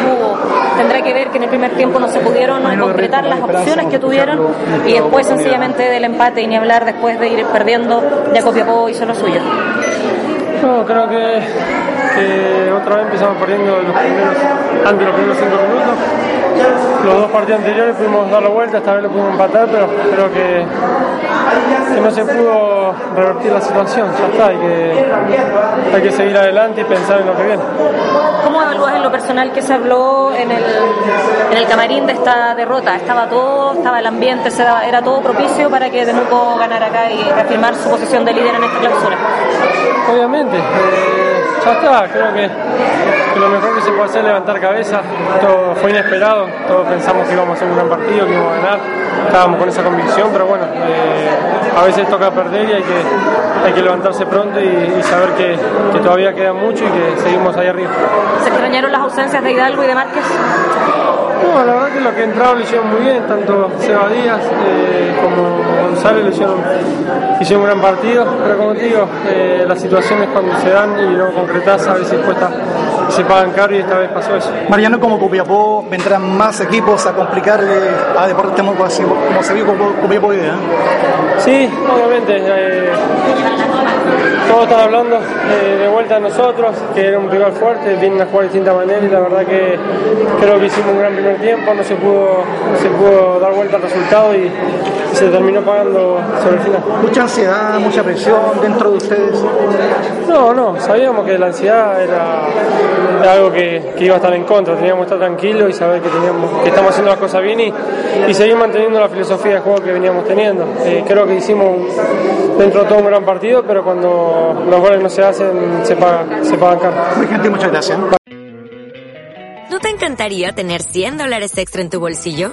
cbp.gov/careers. Tendrá que ver que en el primer tiempo no se pudieron concretar las opciones que tuvieron y después sencillamente del empate y ni hablar después de ir perdiendo, ya Copiapó hizo lo suyo. No, creo que, que otra vez empezamos perdiendo los primeros, antes los primeros cinco minutos. Los dos partidos anteriores pudimos dar la vuelta, esta vez lo pudimos empatar, pero creo que, que no se pudo revertir la situación. Ya está, que, hay que seguir adelante y pensar en lo que viene. ¿Cómo evalúas en lo personal que se habló en el, en el camarín de esta derrota? ¿Estaba todo, estaba el ambiente, se daba- era todo propicio para que Temuco ganara acá y reafirmar su posición de líder en esta clausura? Obviamente, eh, ya está, creo que, que lo mejor que se puede hacer es levantar cabeza, todo fue inesperado, todos pensamos que íbamos a hacer un gran partido, que íbamos a ganar, estábamos con esa convicción, pero bueno, eh, a veces toca perder y hay que, hay que levantarse pronto y, y saber que, que todavía queda mucho y que seguimos ahí arriba. ¿Se extrañaron las ausencias de Hidalgo y de Márquez? No, la verdad que los que entraron lo hicieron muy bien, tanto Seba Díaz eh, como González lo hicieron, hicieron un gran partido, pero como te digo, eh, las situaciones cuando se dan y no concretas a veces cuesta se pagan caro y esta vez pasó eso. Mariano, como Copiapó, vendrán más equipos a complicarle a Deportes Temuco, así como se vio Copiapó hoy día. ¿eh? Sí, obviamente. eh, todos están hablando eh, de vuelta a nosotros, que era un rival fuerte, vienen a jugar de distinta manera y la verdad que creo que hicimos un gran primer tiempo, no se pudo, no se pudo dar vuelta al resultado y se terminó pagando sobre el final. Mucha ansiedad, mucha presión dentro de ustedes. No, no, sabíamos que la ansiedad era, era algo que, que iba a estar en contra, teníamos que estar tranquilos y saber que, teníamos, que estamos haciendo las cosas bien y, y seguir manteniendo la filosofía de juego que veníamos teniendo. Eh, creo que hicimos dentro de todo un gran partido, pero cuando los goles no se hacen, se, paga, se pagan caro. Muy gentil, muchas gracias. ¿No te encantaría tener 100 dólares extra en tu bolsillo?